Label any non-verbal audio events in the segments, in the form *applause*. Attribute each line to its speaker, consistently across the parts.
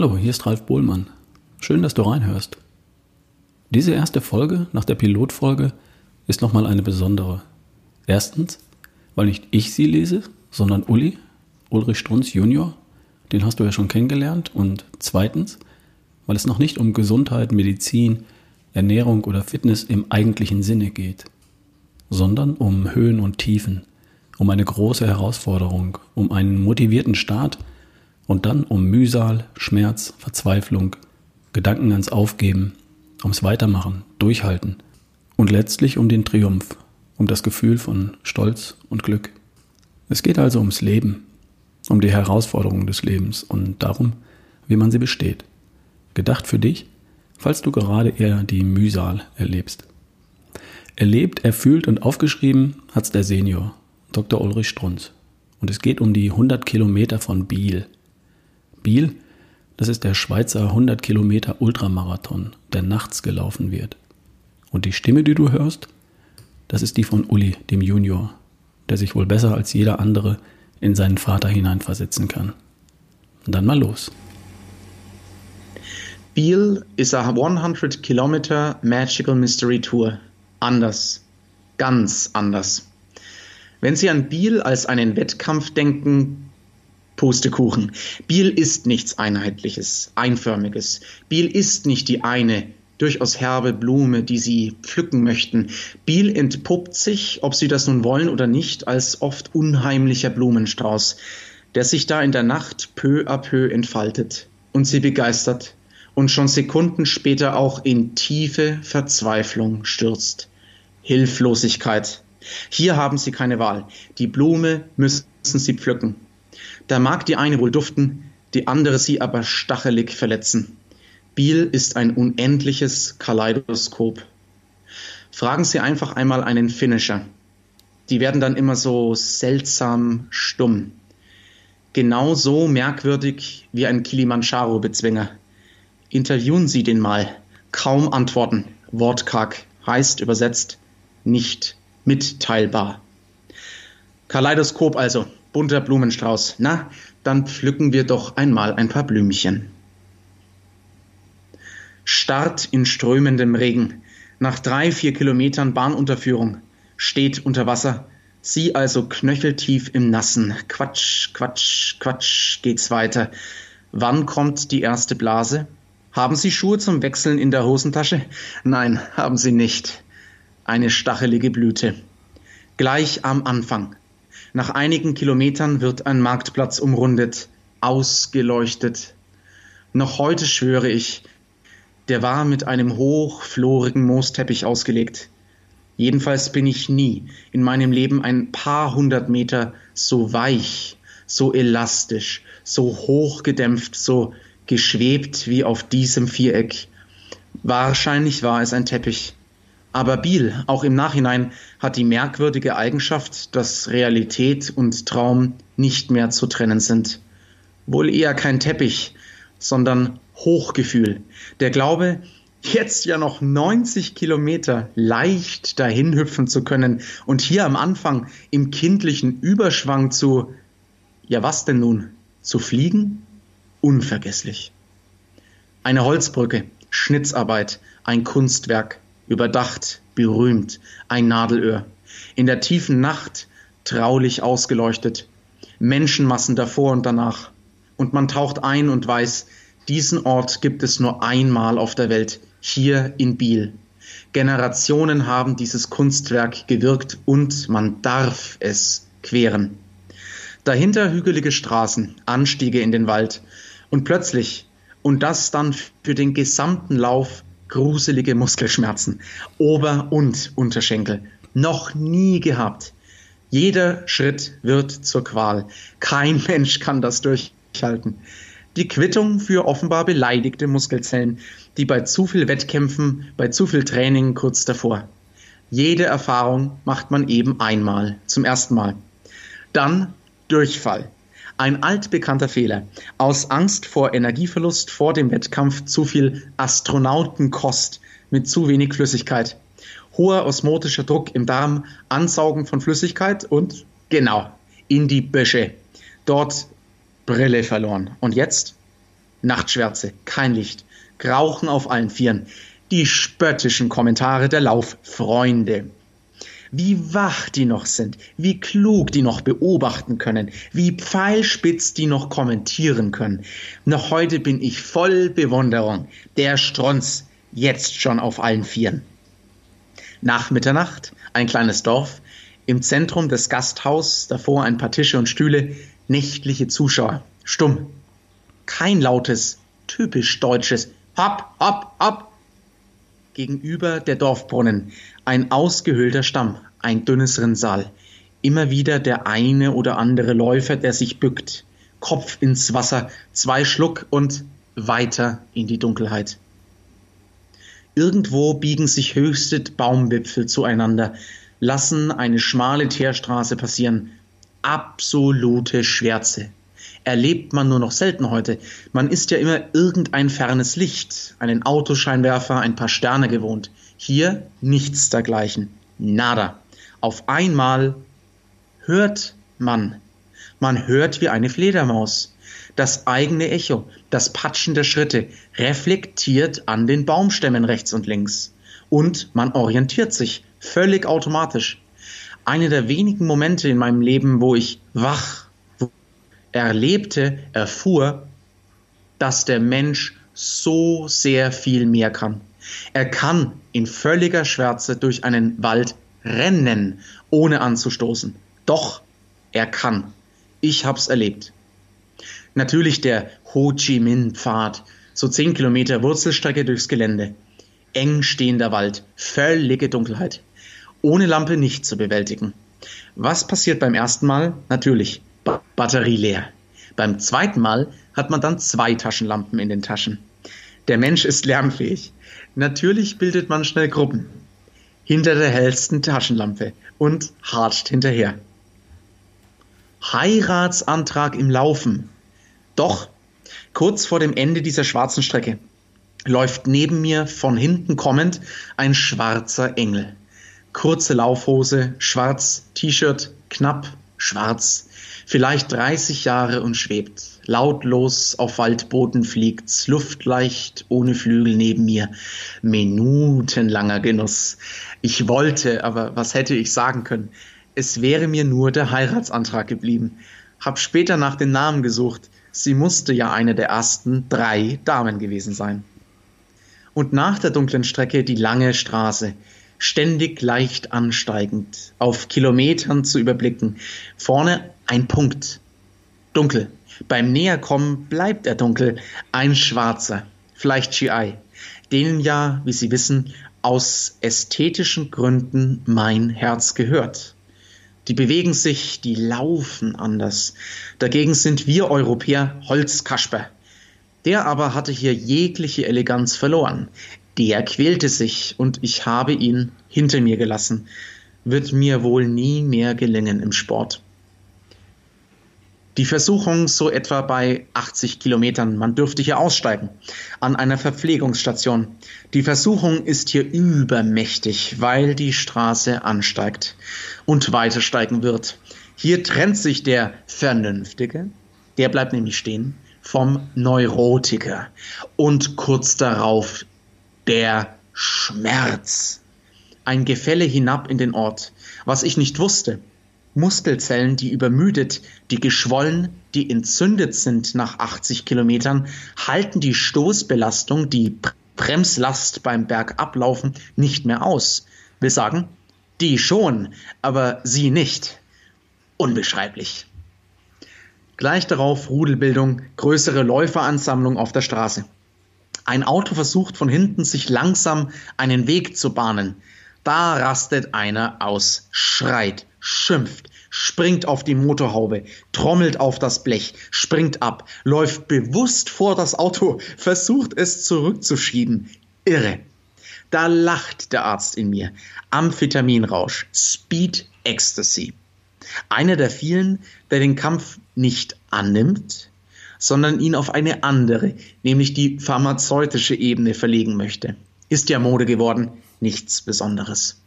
Speaker 1: Hallo, hier ist Ralf Bohlmann. Schön, dass du reinhörst. Diese erste Folge nach der Pilotfolge ist nochmal eine besondere. Erstens, weil nicht ich sie lese, sondern Uli, Ulrich Strunz Junior, den hast du ja schon kennengelernt. Und zweitens, weil es noch nicht um Gesundheit, Medizin, Ernährung oder Fitness im eigentlichen Sinne geht, sondern um Höhen und Tiefen, um eine große Herausforderung, um einen motivierten Start und dann um Mühsal, Schmerz, Verzweiflung, Gedanken ans Aufgeben, ums Weitermachen, Durchhalten und letztlich um den Triumph, um das Gefühl von Stolz und Glück. Es geht also ums Leben, um die Herausforderungen des Lebens und darum, wie man sie besteht. Gedacht für dich, falls du gerade eher die Mühsal erlebst. Erlebt, erfühlt und aufgeschrieben hat's der Senior, Dr. Ulrich Strunz. Und es geht um die 100 Kilometer von Biel. Biel, das ist der Schweizer 100 Kilometer Ultramarathon, der nachts gelaufen wird. Und die Stimme, die du hörst, das ist die von Uli, dem Junior, der sich wohl besser als jeder andere in seinen Vater hineinversetzen kann. Und dann mal los.
Speaker 2: Biel is a 100 Kilometer Magical Mystery Tour. Anders. Ganz anders. Wenn Sie an Biel als einen Wettkampf denken, Pustekuchen. Biel ist nichts Einheitliches, Einförmiges. Biel ist nicht die eine, durchaus herbe Blume, die Sie pflücken möchten. Biel entpuppt sich, ob Sie das nun wollen oder nicht, als oft unheimlicher Blumenstrauß, der sich da in der Nacht peu à peu entfaltet und Sie begeistert und schon Sekunden später auch in tiefe Verzweiflung stürzt. Hilflosigkeit. Hier haben Sie keine Wahl. Die Blume müssen Sie pflücken. Da mag die eine wohl duften, die andere sie aber stachelig verletzen. Biel ist ein unendliches Kaleidoskop. Fragen Sie einfach einmal einen Finisher. Die werden dann immer so seltsam stumm. Genau so merkwürdig wie ein Kilimanjaro-Bezwinger. Interviewen Sie den mal. Kaum antworten. Wortkarg heißt übersetzt nicht mitteilbar. Kaleidoskop also bunter Blumenstrauß. Na, dann pflücken wir doch einmal ein paar Blümchen. Start in strömendem Regen. Nach drei, vier Kilometern Bahnunterführung. Steht unter Wasser. Sie also knöcheltief im Nassen. Quatsch, Quatsch, Quatsch geht's weiter. Wann kommt die erste Blase? Haben Sie Schuhe zum Wechseln in der Hosentasche? Nein, haben Sie nicht. Eine stachelige Blüte. Gleich am Anfang. Nach einigen Kilometern wird ein Marktplatz umrundet, ausgeleuchtet. Noch heute schwöre ich, der war mit einem hochflorigen Moosteppich ausgelegt. Jedenfalls bin ich nie in meinem Leben ein paar hundert Meter so weich, so elastisch, so hochgedämpft, so geschwebt wie auf diesem Viereck. Wahrscheinlich war es ein Teppich. Aber Biel, auch im Nachhinein, hat die merkwürdige Eigenschaft, dass Realität und Traum nicht mehr zu trennen sind. Wohl eher kein Teppich, sondern Hochgefühl. Der Glaube, jetzt ja noch 90 Kilometer leicht dahin hüpfen zu können und hier am Anfang im kindlichen Überschwang zu, ja was denn nun, zu fliegen? Unvergesslich. Eine Holzbrücke, Schnitzarbeit, ein Kunstwerk, überdacht, berühmt, ein Nadelöhr. In der tiefen Nacht traulich ausgeleuchtet, Menschenmassen davor und danach. Und man taucht ein und weiß, diesen Ort gibt es nur einmal auf der Welt, hier in Biel. Generationen haben dieses Kunstwerk gewirkt und man darf es queren. Dahinter hügelige Straßen, Anstiege in den Wald und plötzlich, und das dann für den gesamten Lauf, gruselige Muskelschmerzen, Ober- und Unterschenkel. Noch nie gehabt. Jeder Schritt wird zur Qual. Kein *laughs* Mensch kann das durchhalten. Die Quittung für offenbar beleidigte Muskelzellen, die bei zu viel Wettkämpfen, bei zu viel Training kurz davor. Jede Erfahrung macht man eben einmal, zum ersten Mal. Dann Durchfall. Ein altbekannter Fehler. Aus Angst vor Energieverlust vor dem Wettkampf zu viel Astronautenkost mit zu wenig Flüssigkeit. Hoher osmotischer Druck im Darm, Ansaugen von Flüssigkeit und genau, in die Büsche. Dort Brille verloren. Und jetzt? Nachtschwärze, kein Licht, Grauchen auf allen Vieren, die spöttischen Kommentare der Lauffreunde. Wie wach die noch sind, wie klug die noch beobachten können, wie pfeilspitz die noch kommentieren können. Noch heute bin ich voll Bewunderung. Der Stronz, jetzt schon auf allen Vieren. Nach Mitternacht, ein kleines Dorf, im Zentrum des Gasthaus, davor ein paar Tische und Stühle, nächtliche Zuschauer, stumm. Kein lautes, typisch deutsches Hopp, hopp, hopp. Gegenüber der Dorfbrunnen, ein ausgehöhlter Stamm, ein dünnes Rinnsal. Immer wieder der eine oder andere Läufer, der sich bückt. Kopf ins Wasser, zwei Schluck und weiter in die Dunkelheit. Irgendwo biegen sich höchste Baumwipfel zueinander, lassen eine schmale Teerstraße passieren. Absolute Schwärze. Erlebt man nur noch selten heute. Man ist ja immer irgendein fernes Licht, einen Autoscheinwerfer, ein paar Sterne gewohnt. Hier nichts dergleichen. Nada. Auf einmal hört man. Man hört wie eine Fledermaus das eigene Echo, das Patschen der Schritte, reflektiert an den Baumstämmen rechts und links. Und man orientiert sich völlig automatisch. Eine der wenigen Momente in meinem Leben, wo ich wach erlebte, erfuhr, dass der Mensch so sehr viel mehr kann. Er kann in völliger Schwärze durch einen Wald rennen, ohne anzustoßen. Doch er kann. Ich hab's erlebt. Natürlich der Ho Chi Minh Pfad, so zehn Kilometer Wurzelstrecke durchs Gelände. Eng stehender Wald, völlige Dunkelheit. Ohne Lampe nicht zu bewältigen. Was passiert beim ersten Mal? Natürlich, Batterie leer. Beim zweiten Mal hat man dann zwei Taschenlampen in den Taschen. Der Mensch ist lärmfähig. Natürlich bildet man schnell Gruppen. Hinter der hellsten Taschenlampe und harscht hinterher. Heiratsantrag im Laufen. Doch kurz vor dem Ende dieser schwarzen Strecke läuft neben mir von hinten kommend ein schwarzer Engel. Kurze Laufhose, schwarz, T-Shirt, knapp, schwarz, vielleicht 30 Jahre und schwebt. Lautlos auf Waldboden fliegt's, luftleicht, ohne Flügel neben mir. Minutenlanger Genuss. Ich wollte, aber was hätte ich sagen können? Es wäre mir nur der Heiratsantrag geblieben. Hab später nach den Namen gesucht. Sie musste ja eine der ersten drei Damen gewesen sein. Und nach der dunklen Strecke die lange Straße, ständig leicht ansteigend, auf Kilometern zu überblicken. Vorne ein Punkt. Dunkel. Beim Näherkommen bleibt er dunkel. Ein schwarzer. Vielleicht GI. Denen ja, wie Sie wissen, aus ästhetischen Gründen mein Herz gehört. Die bewegen sich, die laufen anders. Dagegen sind wir Europäer Holzkasper. Der aber hatte hier jegliche Eleganz verloren. Der quälte sich und ich habe ihn hinter mir gelassen. Wird mir wohl nie mehr gelingen im Sport. Die Versuchung so etwa bei 80 Kilometern. Man dürfte hier aussteigen. An einer Verpflegungsstation. Die Versuchung ist hier übermächtig, weil die Straße ansteigt und weiter steigen wird. Hier trennt sich der Vernünftige, der bleibt nämlich stehen, vom Neurotiker. Und kurz darauf der Schmerz. Ein Gefälle hinab in den Ort. Was ich nicht wusste, Muskelzellen, die übermüdet, die geschwollen, die entzündet sind nach 80 Kilometern, halten die Stoßbelastung, die Bremslast beim Bergablaufen nicht mehr aus. Will sagen, die schon, aber sie nicht. Unbeschreiblich. Gleich darauf Rudelbildung, größere Läuferansammlung auf der Straße. Ein Auto versucht von hinten sich langsam einen Weg zu bahnen. Da rastet einer aus, schreit, schimpft, springt auf die Motorhaube, trommelt auf das Blech, springt ab, läuft bewusst vor das Auto, *laughs* versucht es zurückzuschieben. Irre. Da lacht der Arzt in mir. Amphetaminrausch, Speed Ecstasy. Einer der vielen, der den Kampf nicht annimmt, sondern ihn auf eine andere, nämlich die pharmazeutische Ebene verlegen möchte. Ist ja Mode geworden, nichts Besonderes.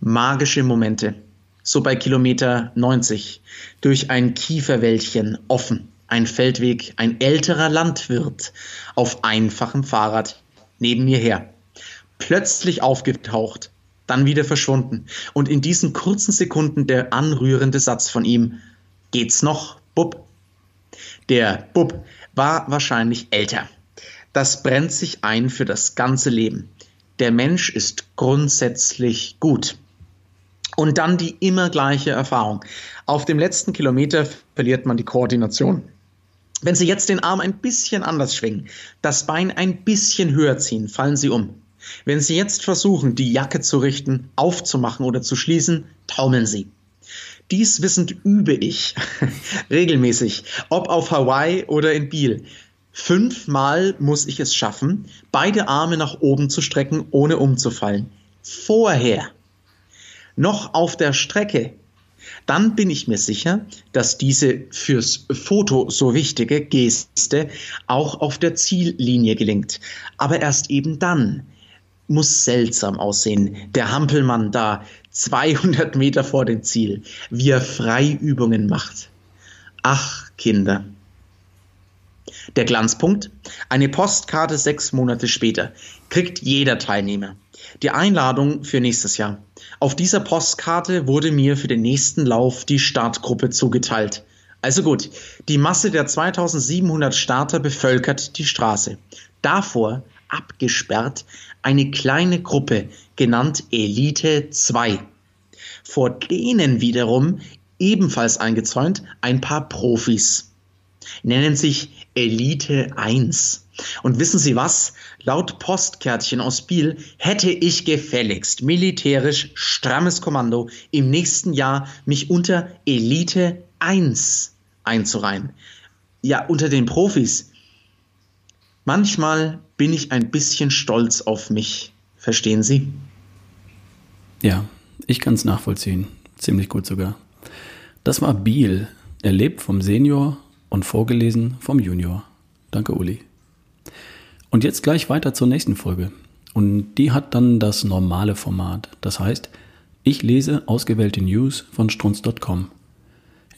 Speaker 2: Magische Momente, so bei Kilometer 90, durch ein Kieferwäldchen offen, ein Feldweg, ein älterer Landwirt auf einfachem Fahrrad neben mir her. Plötzlich aufgetaucht, dann wieder verschwunden. Und in diesen kurzen Sekunden der anrührende Satz von ihm. Geht's noch, Bub? Der Bub war wahrscheinlich älter. Das brennt sich ein für das ganze Leben. Der Mensch ist grundsätzlich gut. Und dann die immer gleiche Erfahrung. Auf dem letzten Kilometer verliert man die Koordination. Wenn Sie jetzt den Arm ein bisschen anders schwingen, das Bein ein bisschen höher ziehen, fallen Sie um. Wenn Sie jetzt versuchen, die Jacke zu richten, aufzumachen oder zu schließen, taumeln Sie. Dies wissend übe ich *laughs* regelmäßig, ob auf Hawaii oder in Biel. Fünfmal muss ich es schaffen, beide Arme nach oben zu strecken, ohne umzufallen. Vorher. Noch auf der Strecke. Dann bin ich mir sicher, dass diese fürs Foto so wichtige Geste auch auf der Ziellinie gelingt. Aber erst eben dann, muss seltsam aussehen. Der Hampelmann da, 200 Meter vor dem Ziel, wie er Freiübungen macht. Ach, Kinder. Der Glanzpunkt, eine Postkarte sechs Monate später, kriegt jeder Teilnehmer. Die Einladung für nächstes Jahr. Auf dieser Postkarte wurde mir für den nächsten Lauf die Startgruppe zugeteilt. Also gut, die Masse der 2700 Starter bevölkert die Straße. Davor abgesperrt eine kleine Gruppe, genannt Elite 2. Vor denen wiederum ebenfalls eingezäunt ein paar Profis. Nennen sich Elite 1. Und wissen Sie was? Laut Postkärtchen aus Biel hätte ich gefälligst militärisch strammes Kommando im nächsten Jahr mich unter Elite 1 einzureihen. Ja, unter den Profis. Manchmal bin ich ein bisschen stolz auf mich. Verstehen Sie?
Speaker 1: Ja, ich kann es nachvollziehen. Ziemlich gut sogar. Das war Biel, erlebt vom Senior und vorgelesen vom Junior. Danke, Uli. Und jetzt gleich weiter zur nächsten Folge. Und die hat dann das normale Format. Das heißt, ich lese ausgewählte News von strunz.com.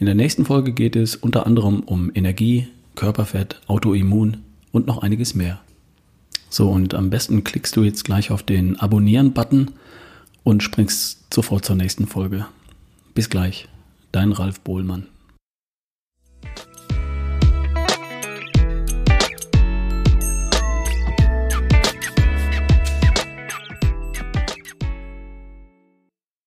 Speaker 1: In der nächsten Folge geht es unter anderem um Energie, Körperfett, Autoimmun und noch einiges mehr. So, und am besten klickst du jetzt gleich auf den Abonnieren-Button und springst sofort zur nächsten Folge. Bis gleich, dein Ralf Bohlmann.